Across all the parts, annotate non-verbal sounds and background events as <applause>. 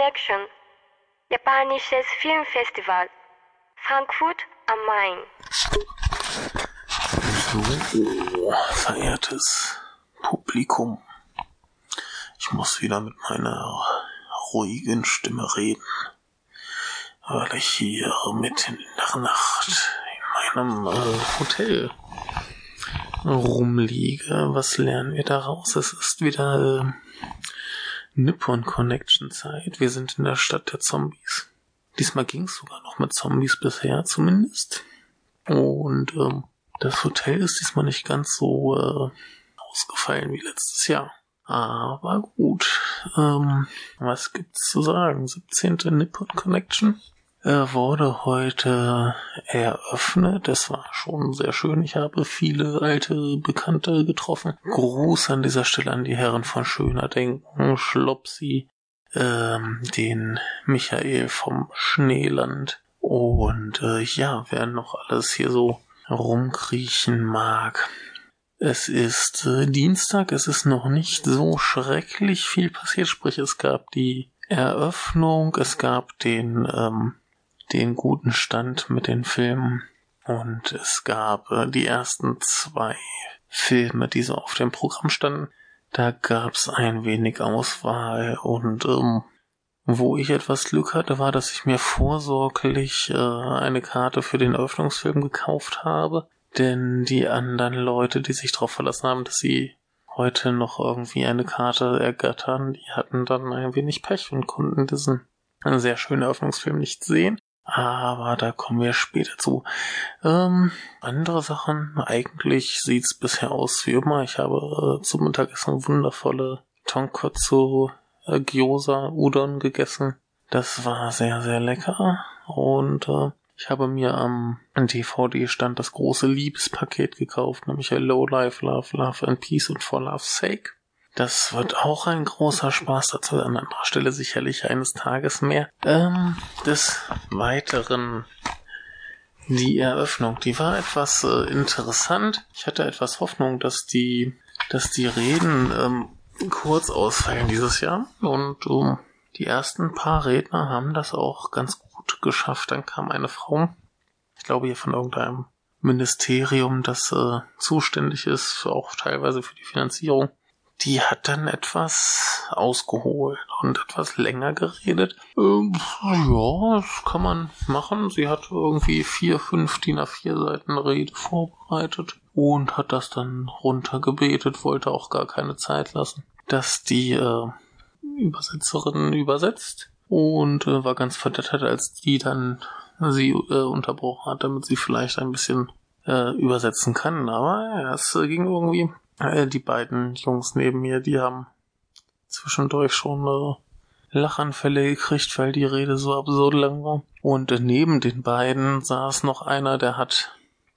Connection, japanisches Filmfestival, Frankfurt am Main. So, verehrtes Publikum, ich muss wieder mit meiner ruhigen Stimme reden, weil ich hier mitten in der Nacht in meinem äh, Hotel rumliege. Was lernen wir daraus? Es ist wieder äh, Nippon Connection Zeit. Wir sind in der Stadt der Zombies. Diesmal ging es sogar noch mit Zombies bisher zumindest. Und ähm, das Hotel ist diesmal nicht ganz so äh, ausgefallen wie letztes Jahr. Aber gut. Ähm, was gibt's zu sagen? 17. Nippon Connection wurde heute eröffnet. Das war schon sehr schön. Ich habe viele alte Bekannte getroffen. Gruß an dieser Stelle an die Herren von Schöner Denken, Schlopsi, ähm, den Michael vom Schneeland und äh, ja, wer noch alles hier so rumkriechen mag. Es ist äh, Dienstag, es ist noch nicht so schrecklich viel passiert, sprich es gab die Eröffnung, es gab den ähm, den guten Stand mit den Filmen und es gab äh, die ersten zwei Filme, die so auf dem Programm standen. Da gab's ein wenig Auswahl und ähm, wo ich etwas Glück hatte, war, dass ich mir vorsorglich äh, eine Karte für den Eröffnungsfilm gekauft habe. Denn die anderen Leute, die sich darauf verlassen haben, dass sie heute noch irgendwie eine Karte ergattern, die hatten dann ein wenig Pech und konnten diesen sehr schönen Eröffnungsfilm nicht sehen. Aber da kommen wir später zu. Ähm, andere Sachen, eigentlich sieht's bisher aus wie immer. Ich habe äh, zum Mittagessen wundervolle Tonkotsu äh, Gyoza Udon gegessen. Das war sehr, sehr lecker. Und äh, ich habe mir am DVD-Stand das große Liebespaket gekauft, nämlich Hello Life, Love, Love and Peace und For Love's Sake. Das wird auch ein großer Spaß dazu, an anderer Stelle sicherlich eines Tages mehr. Ähm, des Weiteren die Eröffnung, die war etwas äh, interessant. Ich hatte etwas Hoffnung, dass die, dass die Reden ähm, kurz ausfallen dieses Jahr und um, die ersten paar Redner haben das auch ganz gut geschafft. Dann kam eine Frau, ich glaube hier von irgendeinem Ministerium, das äh, zuständig ist, auch teilweise für die Finanzierung die hat dann etwas ausgeholt und etwas länger geredet. Ähm, ja, das kann man machen. Sie hat irgendwie vier, fünf DIN A4 Seiten Rede vorbereitet und hat das dann runtergebetet, wollte auch gar keine Zeit lassen, dass die äh, Übersetzerin übersetzt und äh, war ganz verdattert, als die dann sie äh, unterbrochen hat, damit sie vielleicht ein bisschen äh, übersetzen kann. Aber ja, es äh, ging irgendwie äh, die beiden Jungs neben mir, die haben zwischendurch schon äh, Lachanfälle gekriegt, weil die Rede so absurd lang war. Und äh, neben den beiden saß noch einer, der hat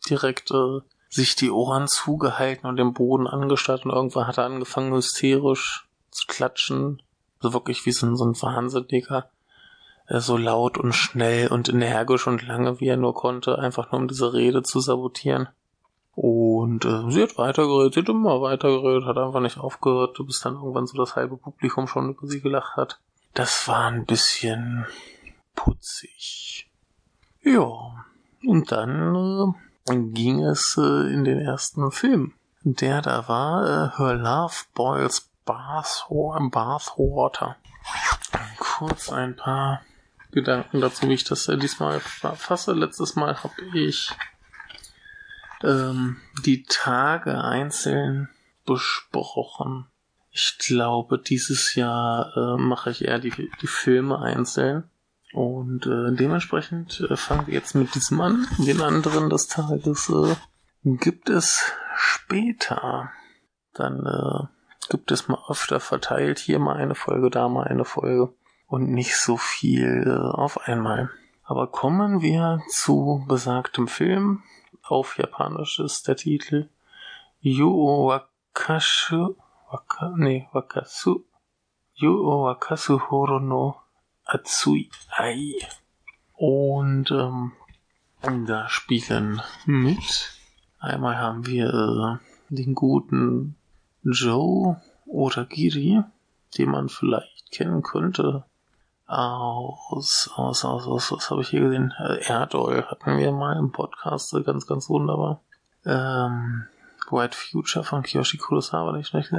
direkt äh, sich die Ohren zugehalten und den Boden angestarrt und irgendwann hat er angefangen hysterisch zu klatschen. So wirklich wie so ein, so ein Wahnsinniger. Äh, so laut und schnell und energisch und lange wie er nur konnte, einfach nur um diese Rede zu sabotieren. Und äh, sie hat weitergeredet, sie hat immer weitergeredet, hat einfach nicht aufgehört, bis dann irgendwann so das halbe Publikum schon über sie gelacht hat. Das war ein bisschen putzig. Ja, und dann äh, ging es äh, in den ersten Film. Der da war äh, Her Love Boils Bath, Bathwater. Kurz ein paar Gedanken dazu, wie ich das äh, diesmal fasse. Letztes Mal habe ich ähm, die Tage einzeln besprochen. Ich glaube, dieses Jahr äh, mache ich eher die, die Filme einzeln. Und äh, dementsprechend äh, fangen wir jetzt mit diesem an. Den anderen des Tages äh, gibt es später. Dann äh, gibt es mal öfter verteilt. Hier mal eine Folge, da mal eine Folge. Und nicht so viel äh, auf einmal. Aber kommen wir zu besagtem Film auf Japanisch ist der Titel Yuo Wakashu, Waka, nee, Wakasu, Yuo Wakasu Horo no Atsui Ai. Und ähm, da spielen mit. Einmal haben wir äh, den guten Joe oder Giri, den man vielleicht kennen könnte aus, aus, aus, aus was habe ich hier gesehen? Äh, Erdol hatten wir mal im Podcast, ganz, ganz wunderbar. Ähm, White Future von Kiyoshi Kurosawa, nicht schlecht.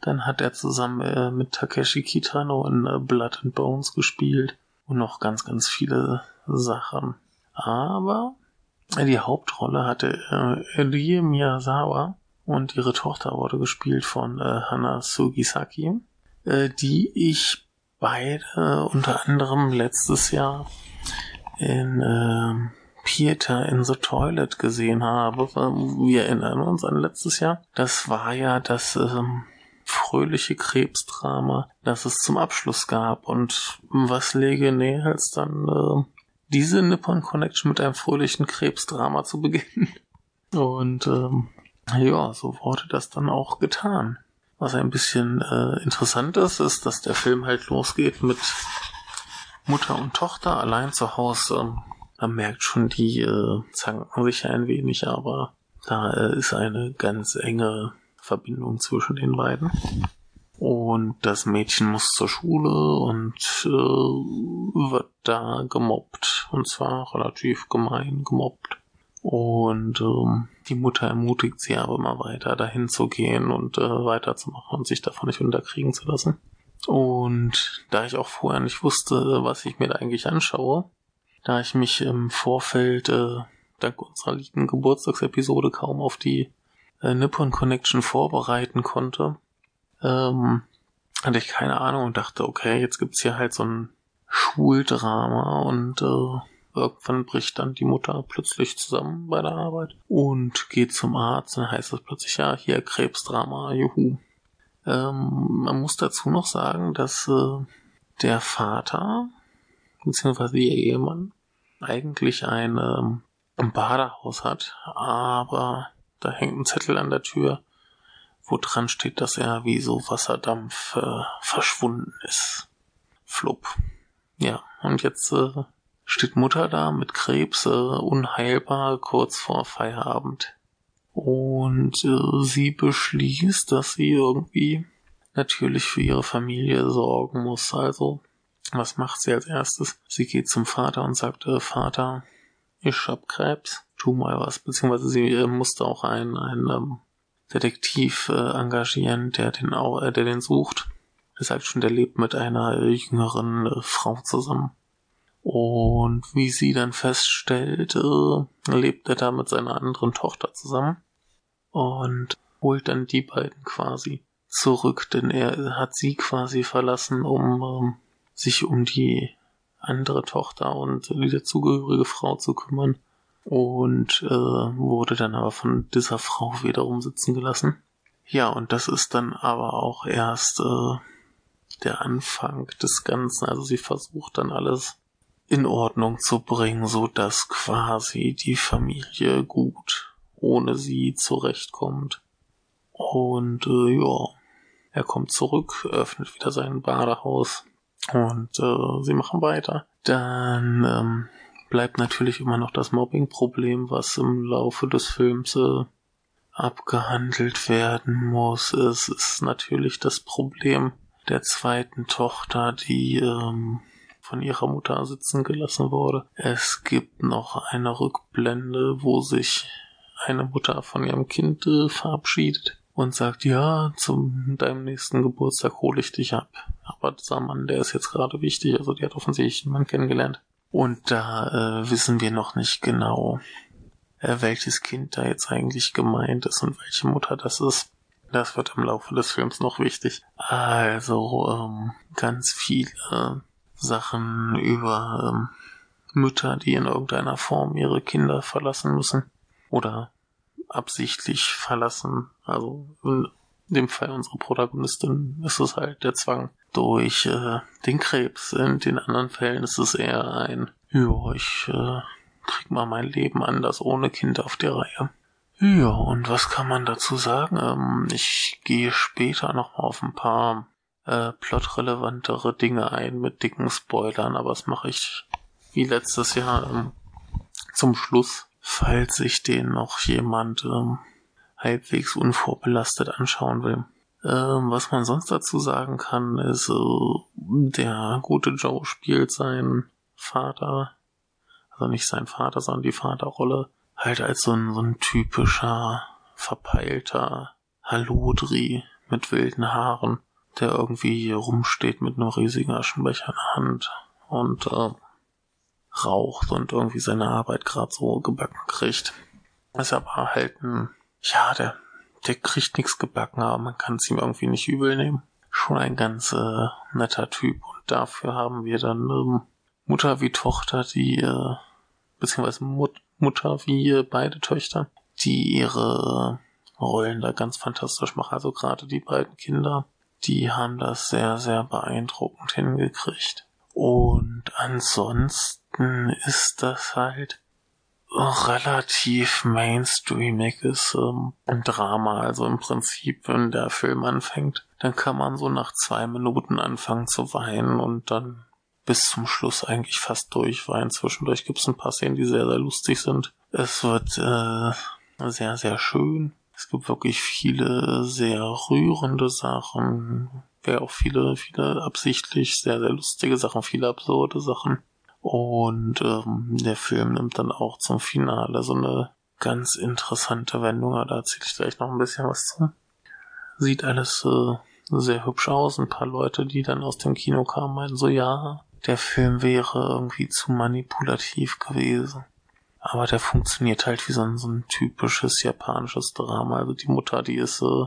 Dann hat er zusammen äh, mit Takeshi Kitano in äh, Blood and Bones gespielt und noch ganz, ganz viele Sachen. Aber die Hauptrolle hatte äh, Rie Miyazawa und ihre Tochter wurde gespielt von äh, Hana Sugisaki, äh, die ich beide unter anderem letztes Jahr in äh, Peter in the Toilet gesehen habe. Wir erinnern uns an letztes Jahr. Das war ja das ähm, fröhliche Krebsdrama, das es zum Abschluss gab. Und was lege näher als dann äh, diese Nippon Connection mit einem fröhlichen Krebsdrama zu beginnen? <laughs> Und ähm, ja, so wurde das dann auch getan. Was ein bisschen äh, interessant ist, ist, dass der Film halt losgeht mit Mutter und Tochter allein zu Hause. Man merkt schon, die äh, zanken sich ein wenig, aber da äh, ist eine ganz enge Verbindung zwischen den beiden. Und das Mädchen muss zur Schule und äh, wird da gemobbt. Und zwar relativ gemein gemobbt. Und ähm, die Mutter ermutigt sie aber immer weiter, dahin zu gehen und äh, weiterzumachen und sich davon nicht unterkriegen zu lassen. Und da ich auch vorher nicht wusste, was ich mir da eigentlich anschaue, da ich mich im Vorfeld äh, dank unserer lieben Geburtstagsepisode kaum auf die äh, Nippon Connection vorbereiten konnte, ähm, hatte ich keine Ahnung und dachte, okay, jetzt gibt's hier halt so ein Schuldrama und äh, irgendwann bricht dann die Mutter plötzlich zusammen bei der Arbeit und geht zum Arzt dann heißt es plötzlich, ja, hier Krebsdrama, juhu. Ähm, man muss dazu noch sagen, dass äh, der Vater, beziehungsweise ihr Ehemann, eigentlich ein, ähm, Badehaus hat, aber da hängt ein Zettel an der Tür, wo dran steht, dass er wie so Wasserdampf äh, verschwunden ist. Flupp. Ja, und jetzt äh, steht Mutter da mit Krebs, äh, unheilbar, kurz vor Feierabend. Und äh, sie beschließt, dass sie irgendwie natürlich für ihre Familie sorgen muss. Also, was macht sie als erstes? Sie geht zum Vater und sagt, äh, Vater, ich hab Krebs tu mal was, beziehungsweise sie äh, musste auch einen, einen ähm, Detektiv äh, engagieren, der den äh, der den sucht. Das ist halt schon, der lebt mit einer äh, jüngeren äh, Frau zusammen. Und wie sie dann feststellt, äh, lebt er da mit seiner anderen Tochter zusammen und holt dann die beiden quasi zurück, denn er hat sie quasi verlassen, um ähm, sich um die andere Tochter und die dazugehörige Frau zu kümmern und äh, wurde dann aber von dieser Frau wiederum sitzen gelassen. Ja, und das ist dann aber auch erst äh, der Anfang des Ganzen. Also sie versucht dann alles in Ordnung zu bringen, so dass quasi die Familie gut ohne sie zurechtkommt. Und äh, ja, er kommt zurück, öffnet wieder sein Badehaus und äh, sie machen weiter. Dann ähm, bleibt natürlich immer noch das Mobbing-Problem, was im Laufe des Films äh, abgehandelt werden muss. Es ist natürlich das Problem der zweiten Tochter, die ähm, von ihrer Mutter sitzen gelassen wurde. Es gibt noch eine Rückblende, wo sich eine Mutter von ihrem Kind äh, verabschiedet und sagt, ja, zum deinem nächsten Geburtstag hole ich dich ab. Aber dieser Mann, der ist jetzt gerade wichtig, also die hat offensichtlich einen Mann kennengelernt. Und da äh, wissen wir noch nicht genau, äh, welches Kind da jetzt eigentlich gemeint ist und welche Mutter das ist. Das wird im Laufe des Films noch wichtig. Also ähm, ganz viele Sachen über ähm, Mütter, die in irgendeiner Form ihre Kinder verlassen müssen oder absichtlich verlassen. Also in dem Fall unserer Protagonistin ist es halt der Zwang, durch äh, den Krebs. In den anderen Fällen ist es eher ein, ja, ich äh, krieg mal mein Leben anders ohne Kind auf die Reihe. Ja, und was kann man dazu sagen? Ähm, ich gehe später noch auf ein paar äh, plotrelevantere Dinge ein mit dicken Spoilern, aber das mache ich wie letztes Jahr ähm, zum Schluss, falls sich den noch jemand ähm, halbwegs unvorbelastet anschauen will. Ähm, was man sonst dazu sagen kann, ist, äh, der gute Joe spielt seinen Vater, also nicht sein Vater, sondern die Vaterrolle, halt als so ein, so ein typischer, verpeilter Halodri mit wilden Haaren, der irgendwie hier rumsteht mit einem riesigen Aschenbecher in der Hand und äh, raucht und irgendwie seine Arbeit gerade so gebacken kriegt. Ist aber halt ein, ja, der der kriegt nichts gebacken, aber man kann es ihm irgendwie nicht übel nehmen. Schon ein ganz äh, netter Typ. Und dafür haben wir dann ähm, Mutter wie Tochter, die, äh, beziehungsweise Mut Mutter wie äh, beide Töchter, die ihre Rollen da ganz fantastisch machen. Also gerade die beiden Kinder, die haben das sehr, sehr beeindruckend hingekriegt. Und ansonsten ist das halt relativ mainstreamiges ähm, Drama. Also im Prinzip, wenn der Film anfängt, dann kann man so nach zwei Minuten anfangen zu weinen und dann bis zum Schluss eigentlich fast durchweinen. Zwischendurch gibt es ein paar Szenen, die sehr, sehr lustig sind. Es wird äh, sehr, sehr schön. Es gibt wirklich viele sehr rührende Sachen. Wäre auch viele, viele absichtlich sehr, sehr lustige Sachen, viele absurde Sachen. Und ähm, der Film nimmt dann auch zum Finale so eine ganz interessante Wendung. Da erzähle ich gleich noch ein bisschen was zu. Sieht alles äh, sehr hübsch aus. Ein paar Leute, die dann aus dem Kino kamen, meinten so, ja, der Film wäre irgendwie zu manipulativ gewesen. Aber der funktioniert halt wie so ein, so ein typisches japanisches Drama. Also die Mutter, die ist äh,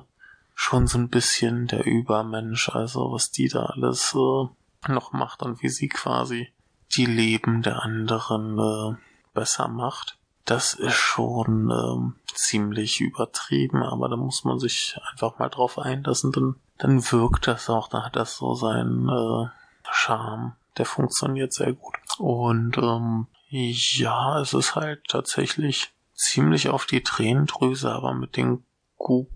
schon so ein bisschen der Übermensch. Also was die da alles äh, noch macht und wie sie quasi die Leben der anderen äh, besser macht. Das ist schon ähm, ziemlich übertrieben, aber da muss man sich einfach mal drauf einlassen, dann, dann wirkt das auch, da hat das so seinen äh, Charme. Der funktioniert sehr gut. Und ähm, ja, es ist halt tatsächlich ziemlich auf die Tränendrüse, aber mit den gut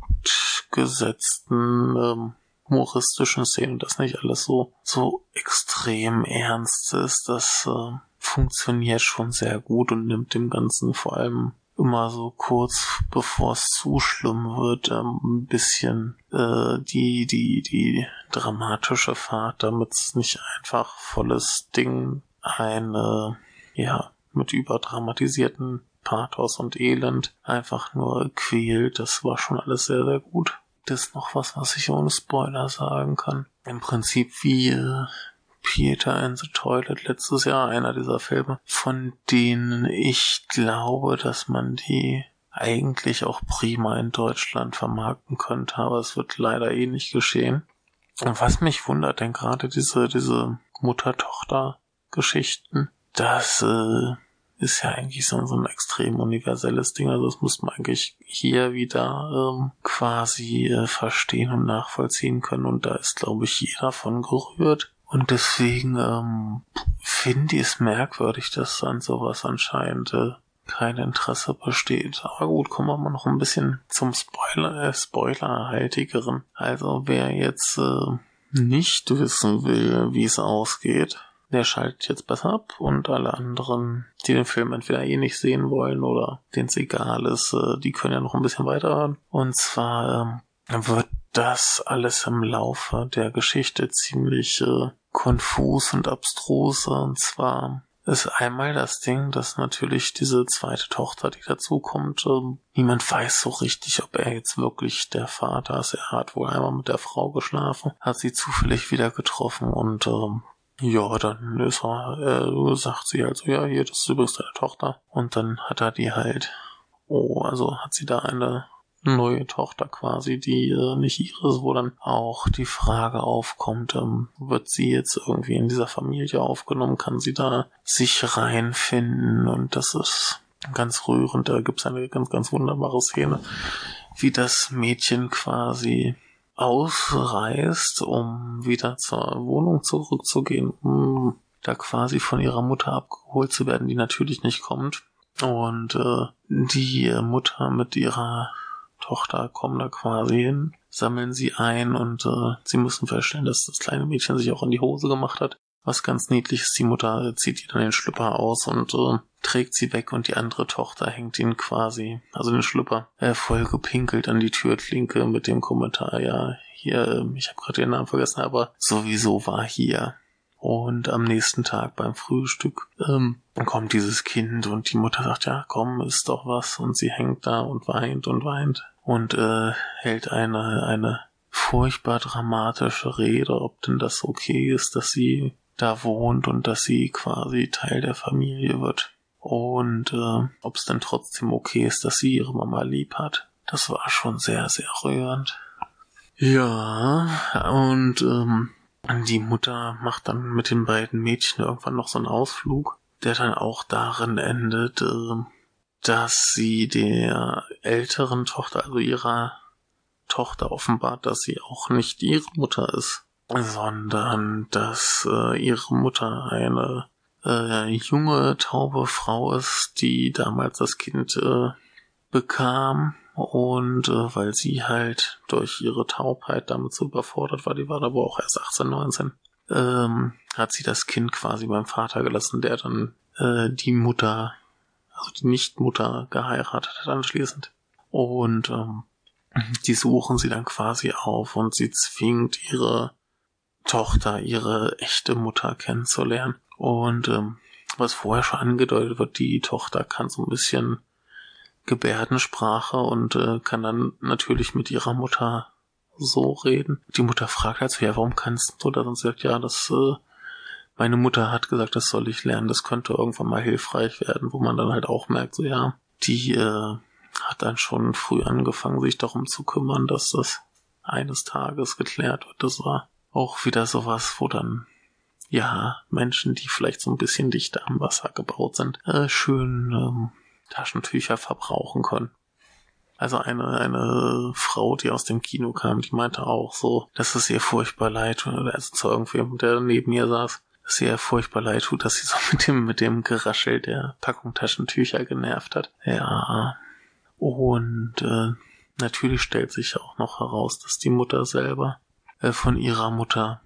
gesetzten ähm, humoristischen Szenen, das nicht alles so, so extrem ernst ist, das äh, funktioniert schon sehr gut und nimmt dem Ganzen vor allem immer so kurz bevor es zu schlimm wird, ähm, ein bisschen äh, die, die, die dramatische Fahrt, damit es nicht einfach volles Ding eine, ja, mit überdramatisierten Pathos und Elend einfach nur quält. Das war schon alles sehr, sehr gut das noch was, was ich ohne Spoiler sagen kann. Im Prinzip wie äh, Peter in the Toilet letztes Jahr, einer dieser Filme, von denen ich glaube, dass man die eigentlich auch prima in Deutschland vermarkten könnte, aber es wird leider eh nicht geschehen. Und was mich wundert, denn gerade diese, diese Mutter-Tochter-Geschichten, dass äh, ist ja eigentlich so, so ein extrem universelles Ding. Also das muss man eigentlich hier wieder ähm, quasi äh, verstehen und nachvollziehen können. Und da ist, glaube ich, jeder von gerührt. Und deswegen ähm, finde ich es merkwürdig, dass an sowas anscheinend äh, kein Interesse besteht. Aber gut, kommen wir mal noch ein bisschen zum Spoiler, äh, Spoilerhaltigeren. Also wer jetzt äh, nicht wissen will, wie es ausgeht, der schaltet jetzt besser ab und alle anderen, die den Film entweder eh nicht sehen wollen oder denen es egal ist, äh, die können ja noch ein bisschen weiterhören. Und zwar ähm, wird das alles im Laufe der Geschichte ziemlich äh, konfus und abstrus. Und zwar ist einmal das Ding, dass natürlich diese zweite Tochter, die dazukommt, ähm, niemand weiß so richtig, ob er jetzt wirklich der Vater ist. Er hat wohl einmal mit der Frau geschlafen, hat sie zufällig wieder getroffen und ähm, ja, dann ist er, äh, sagt sie halt so, ja, hier, das ist übrigens deine Tochter. Und dann hat er die halt, oh, also hat sie da eine neue Tochter quasi, die äh, nicht ihre ist, wo dann auch die Frage aufkommt, ähm, wird sie jetzt irgendwie in dieser Familie aufgenommen, kann sie da sich reinfinden? Und das ist ganz rührend, da gibt's eine ganz, ganz wunderbare Szene, wie das Mädchen quasi ausreist, um wieder zur Wohnung zurückzugehen, um da quasi von ihrer Mutter abgeholt zu werden, die natürlich nicht kommt. Und äh, die Mutter mit ihrer Tochter kommen da quasi hin, sammeln sie ein und äh, sie müssen feststellen, dass das kleine Mädchen sich auch in die Hose gemacht hat. Was ganz niedlich ist, die Mutter zieht ihr dann den Schlüpper aus und äh, trägt sie weg und die andere Tochter hängt ihn quasi, also den Schlüpper, äh, voll gepinkelt an die Türklinke mit dem Kommentar, ja, hier, ähm, ich habe gerade ihren Namen vergessen, aber sowieso war hier. Und am nächsten Tag beim Frühstück ähm, kommt dieses Kind und die Mutter sagt, ja, komm, ist doch was. Und sie hängt da und weint und weint und äh, hält eine, eine furchtbar dramatische Rede, ob denn das okay ist, dass sie da wohnt und dass sie quasi Teil der Familie wird. Und äh, ob es denn trotzdem okay ist, dass sie ihre Mama lieb hat. Das war schon sehr, sehr rührend. Ja, und ähm, die Mutter macht dann mit den beiden Mädchen irgendwann noch so einen Ausflug, der dann auch darin endet, äh, dass sie der älteren Tochter, also ihrer Tochter offenbart, dass sie auch nicht ihre Mutter ist, sondern dass äh, ihre Mutter eine äh, junge, taube Frau ist, die damals das Kind äh, bekam und äh, weil sie halt durch ihre Taubheit damit so überfordert war, die war aber auch erst 18, 19, ähm, hat sie das Kind quasi beim Vater gelassen, der dann äh, die Mutter, also die Nichtmutter geheiratet hat anschließend. Und ähm, die suchen sie dann quasi auf und sie zwingt ihre Tochter, ihre echte Mutter kennenzulernen. Und ähm, was vorher schon angedeutet wird, die Tochter kann so ein bisschen Gebärdensprache und äh, kann dann natürlich mit ihrer Mutter so reden. Die Mutter fragt halt so, ja, warum kannst du das? Und sie sagt, ja, das, äh, meine Mutter hat gesagt, das soll ich lernen, das könnte irgendwann mal hilfreich werden, wo man dann halt auch merkt, so, ja, die äh, hat dann schon früh angefangen, sich darum zu kümmern, dass das eines Tages geklärt wird. Das war auch wieder sowas, wo dann ja Menschen, die vielleicht so ein bisschen dichter am Wasser gebaut sind, äh, schön ähm, Taschentücher verbrauchen können. Also eine, eine Frau, die aus dem Kino kam, die meinte auch so, dass es ihr furchtbar leid tut, also zu irgendwem, der neben mir saß, dass ihr furchtbar leid tut, dass sie so <laughs> mit dem, mit dem Geraschel der Packung Taschentücher genervt hat. Ja. Und äh, natürlich stellt sich auch noch heraus, dass die Mutter selber äh, von ihrer Mutter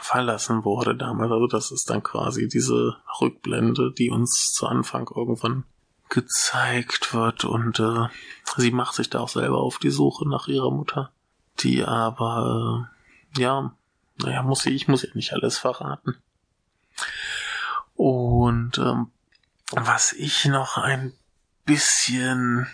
verlassen wurde damals. Also das ist dann quasi diese Rückblende, die uns zu Anfang irgendwann gezeigt wird und äh, sie macht sich da auch selber auf die Suche nach ihrer Mutter, die aber äh, ja, naja, muss ich, ich muss ja nicht alles verraten. Und ähm, was ich noch ein bisschen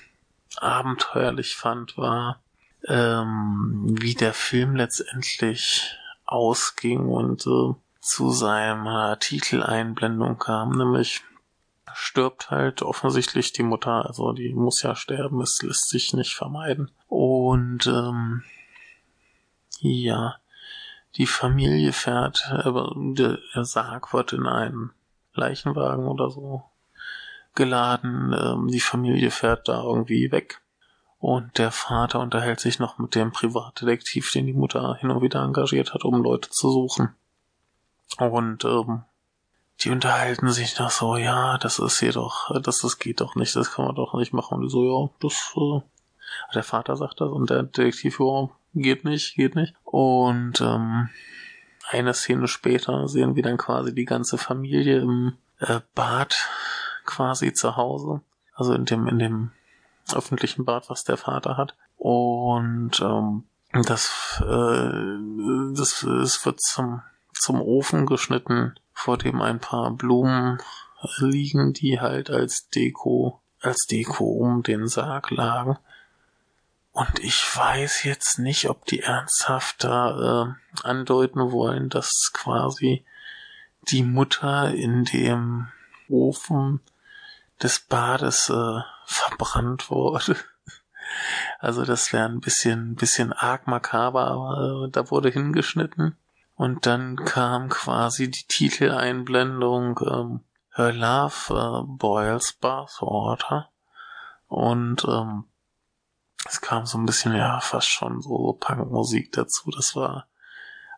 abenteuerlich fand, war, ähm, wie der Film letztendlich ausging und äh, zu seiner Titeleinblendung kam, nämlich stirbt halt offensichtlich die Mutter, also die muss ja sterben, es lässt sich nicht vermeiden. Und ähm, ja, die Familie fährt, aber der, Sarg wird in einen Leichenwagen oder so geladen. Ähm, die Familie fährt da irgendwie weg. Und der Vater unterhält sich noch mit dem Privatdetektiv, den die Mutter hin und wieder engagiert hat, um Leute zu suchen. Und ähm, die unterhalten sich noch so, ja, das ist hier doch, das, das geht doch nicht, das kann man doch nicht machen. Und die so, ja, das, äh, der Vater sagt das und der Detektiv, ja, geht nicht, geht nicht. Und ähm, eine Szene später sehen wir dann quasi die ganze Familie im äh, Bad quasi zu Hause. Also in dem, in dem öffentlichen Bad, was der Vater hat. Und ähm, das, äh, das, es wird zum, zum Ofen geschnitten vor dem ein paar Blumen liegen, die halt als Deko, als Deko um den Sarg lagen. Und ich weiß jetzt nicht, ob die ernsthaft da äh, andeuten wollen, dass quasi die Mutter in dem Ofen des Bades äh, verbrannt wurde. Also das wäre ein bisschen, bisschen arg makaber, aber äh, da wurde hingeschnitten. Und dann kam quasi die Titeleinblendung ähm, Her Love äh, Boils Bathwater. Und ähm, es kam so ein bisschen, ja, fast schon so Punkmusik dazu. Das war,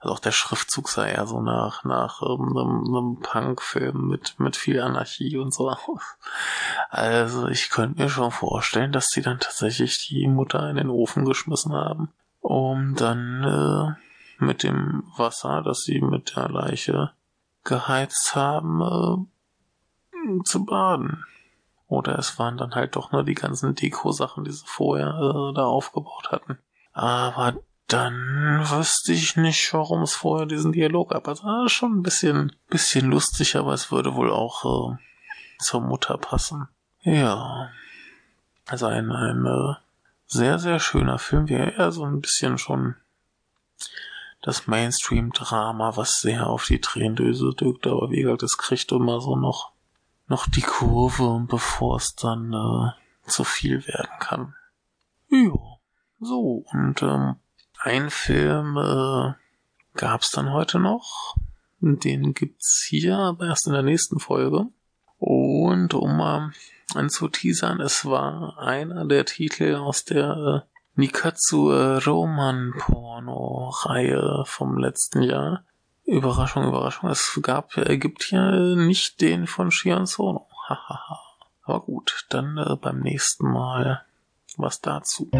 also auch der Schriftzug sah eher so nach, nach ähm, einem, einem Punkfilm mit, mit viel Anarchie und so aus. Also ich könnte mir schon vorstellen, dass die dann tatsächlich die Mutter in den Ofen geschmissen haben, um dann äh, mit dem Wasser, das sie mit der Leiche geheizt haben, äh, zu baden. Oder es waren dann halt doch nur die ganzen Deko-Sachen, die sie vorher äh, da aufgebaut hatten. Aber dann wüsste ich nicht, warum es vorher diesen Dialog gab. Also ah, schon ein bisschen, bisschen lustig, aber es würde wohl auch äh, zur Mutter passen. Ja. Also ein, ein äh, sehr, sehr schöner Film, wie eher so ein bisschen schon das Mainstream-Drama, was sehr auf die Tränendöse drückt, aber wie gesagt, es kriegt immer so noch, noch die Kurve, bevor es dann äh, zu viel werden kann. Ja, so, und ähm, ein Film äh, gab's dann heute noch. Den gibt's hier, aber erst in der nächsten Folge. Und um mal anzuteasern, es war einer der Titel aus der äh, Nikatsu äh, Roman Porno Reihe vom letzten Jahr. Überraschung, Überraschung, es gab, äh, gibt hier nicht den von Shion Sono. <laughs> Hahaha. Aber gut, dann äh, beim nächsten Mal was dazu.